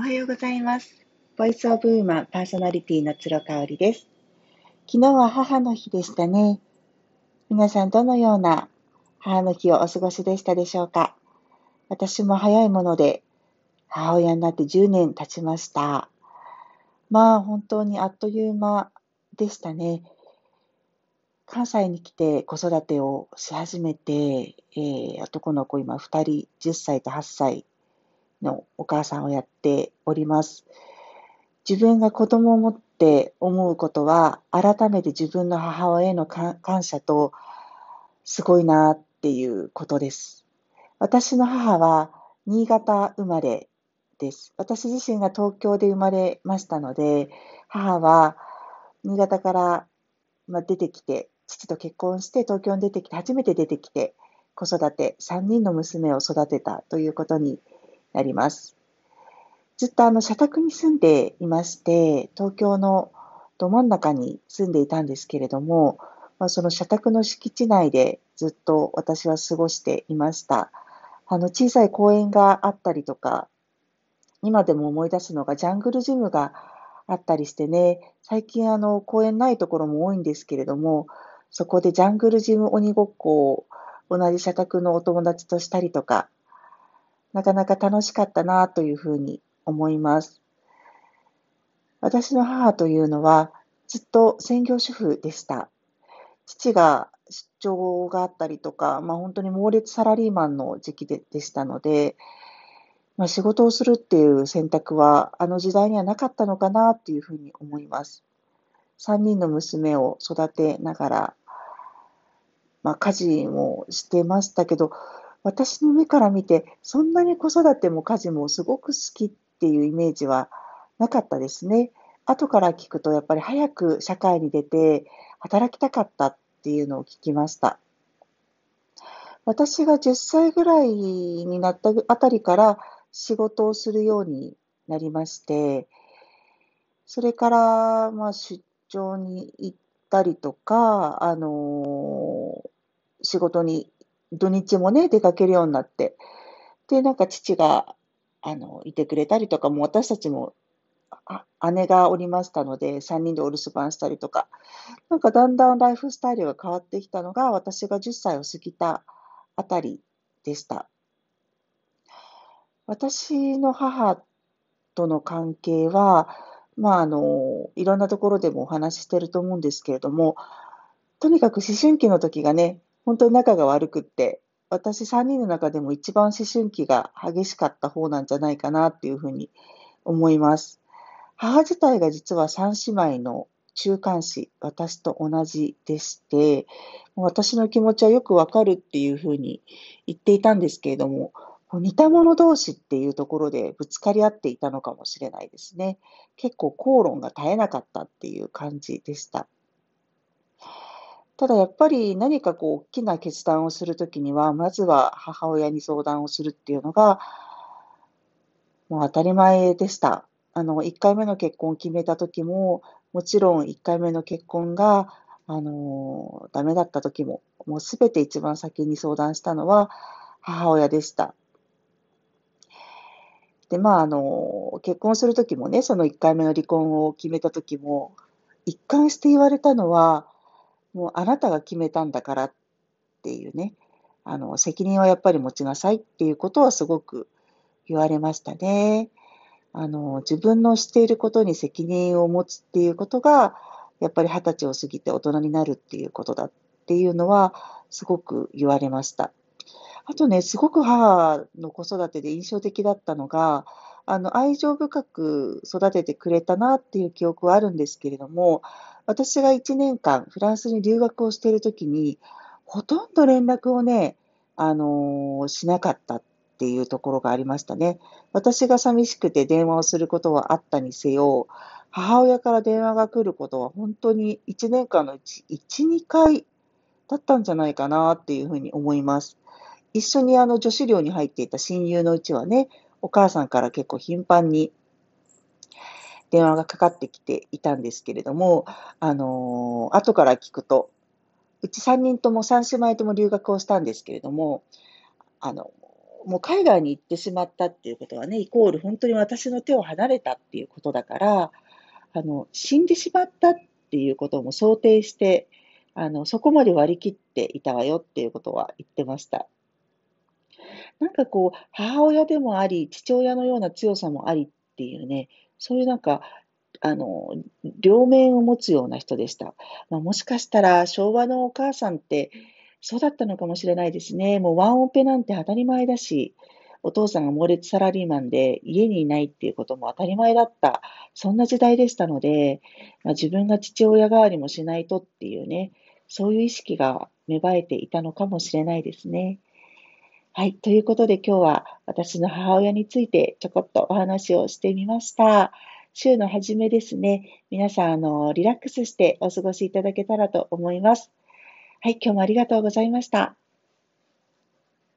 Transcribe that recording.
おはようございます。ボイスオブウーマンパーソナリティの鶴香織です。昨日は母の日でしたね。皆さんどのような母の日をお過ごしでしたでしょうか？私も早いもので母親になって10年経ちました。まあ本当にあっという間でしたね。関西に来て子育てをし始めて、えー男の子今2人、10歳と8歳のお母さんをやっております。自分が子供を持って思うことは、改めて自分の母親への感謝と、すごいなっていうことです。私の母は新潟生まれです。私自身が東京で生まれましたので、母は新潟から出てきて、父と結婚して東京に出てきて、初めて出てきて、子育て、3人の娘を育てたということになります。ずっとあの社宅に住んでいまして、東京のど真ん中に住んでいたんですけれども、まあ、その社宅の敷地内でずっと私は過ごしていました。あの小さい公園があったりとか、今でも思い出すのがジャングルジムがあったりしてね、最近あの公園ないところも多いんですけれども、そこでジャングルジム鬼ごっこを同じ社宅のお友達としたりとか、なかなか楽しかったなというふうに思います。私の母というのはずっと専業主婦でした。父が出張があったりとか、まあ、本当に猛烈サラリーマンの時期ででしたので、まあ、仕事をするっていう選択はあの時代にはなかったのかなっていうふうに思います。3人の娘を育てながら、まあ、家事もしてましたけど、私の目から見て、そんなに子育ても家事もすごく好きっていうイメージはなかったですね。後から聞くと、やっぱり早く社会に出て働きたかったっていうのを聞きました。私が10歳ぐらいになったあたりから仕事をするようになりまして、それから、まあ、出張に行ったりとか、あの仕事に土日もね、出かけるようになって、で、なんか父が、あの、いてくれたりとかも、私たちも、あ姉がおりましたので、3人でお留守番したりとか、なんかだんだんライフスタイルが変わってきたのが、私が10歳を過ぎたあたりでした。私の母との関係は、まあ、あの、いろんなところでもお話ししてると思うんですけれども、とにかく思春期の時がね、本当に仲が悪くって、私3人の中でも一番思春期が激しかった方なんじゃないかなっていうふうに思います。母自体が実は3姉妹の中間子、私と同じでして、私の気持ちはよくわかるっていうふうに言っていたんですけれども、似た者同士っていうところでぶつかり合っていたのかもしれないですね。結構口論が絶えなかったっていう感じでした。ただやっぱり何かこう大きな決断をするときには、まずは母親に相談をするっていうのが、もう当たり前でした。あの、1回目の結婚を決めたときも、もちろん1回目の結婚が、あの、ダメだったときも、もうすべて一番先に相談したのは母親でした。で、まあ、あの、結婚するときもね、その1回目の離婚を決めたときも、一貫して言われたのは、もうあなたが決めたんだからっていうね、あの、責任はやっぱり持ちなさいっていうことはすごく言われましたね。あの、自分のしていることに責任を持つっていうことが、やっぱり二十歳を過ぎて大人になるっていうことだっていうのは、すごく言われました。あとね、すごく母の子育てで印象的だったのが、あの、愛情深く育ててくれたなっていう記憶はあるんですけれども、私が1年間フランスに留学をしているときに、ほとんど連絡をね、あのしなかったっていうところがありましたね。私が寂しくて電話をすることはあったにせよ、母親から電話が来ることは本当に1年間のうち1、2回だったんじゃないかなっていうふうに思います。一緒にあの女子寮に入っていた親友のうちはね、お母さんから結構頻繁に電話がかかってきていたんですけれども、あのー後から聞くと、うち3人とも3姉妹とも留学をしたんですけれども、あの、もう海外に行ってしまったっていうことはね、イコール本当に私の手を離れたっていうことだから、あの、死んでしまったっていうことも想定して、あの、そこまで割り切っていたわよっていうことは言ってました。なんかこう、母親でもあり、父親のような強さもありっていうね、そういうなんか、あの、両面を持つような人でした。まあ、もしかしたら昭和のお母さんって、そうだったのかもしれないですね。もうワンオペなんて当たり前だし、お父さんが猛烈サラリーマンで家にいないっていうことも当たり前だった、そんな時代でしたので、まあ、自分が父親代わりもしないとっていうね、そういう意識が芽生えていたのかもしれないですね。はい。ということで今日は私の母親についてちょこっとお話をしてみました。週の初めですね。皆さん、あの、リラックスしてお過ごしいただけたらと思います。はい。今日もありがとうございました。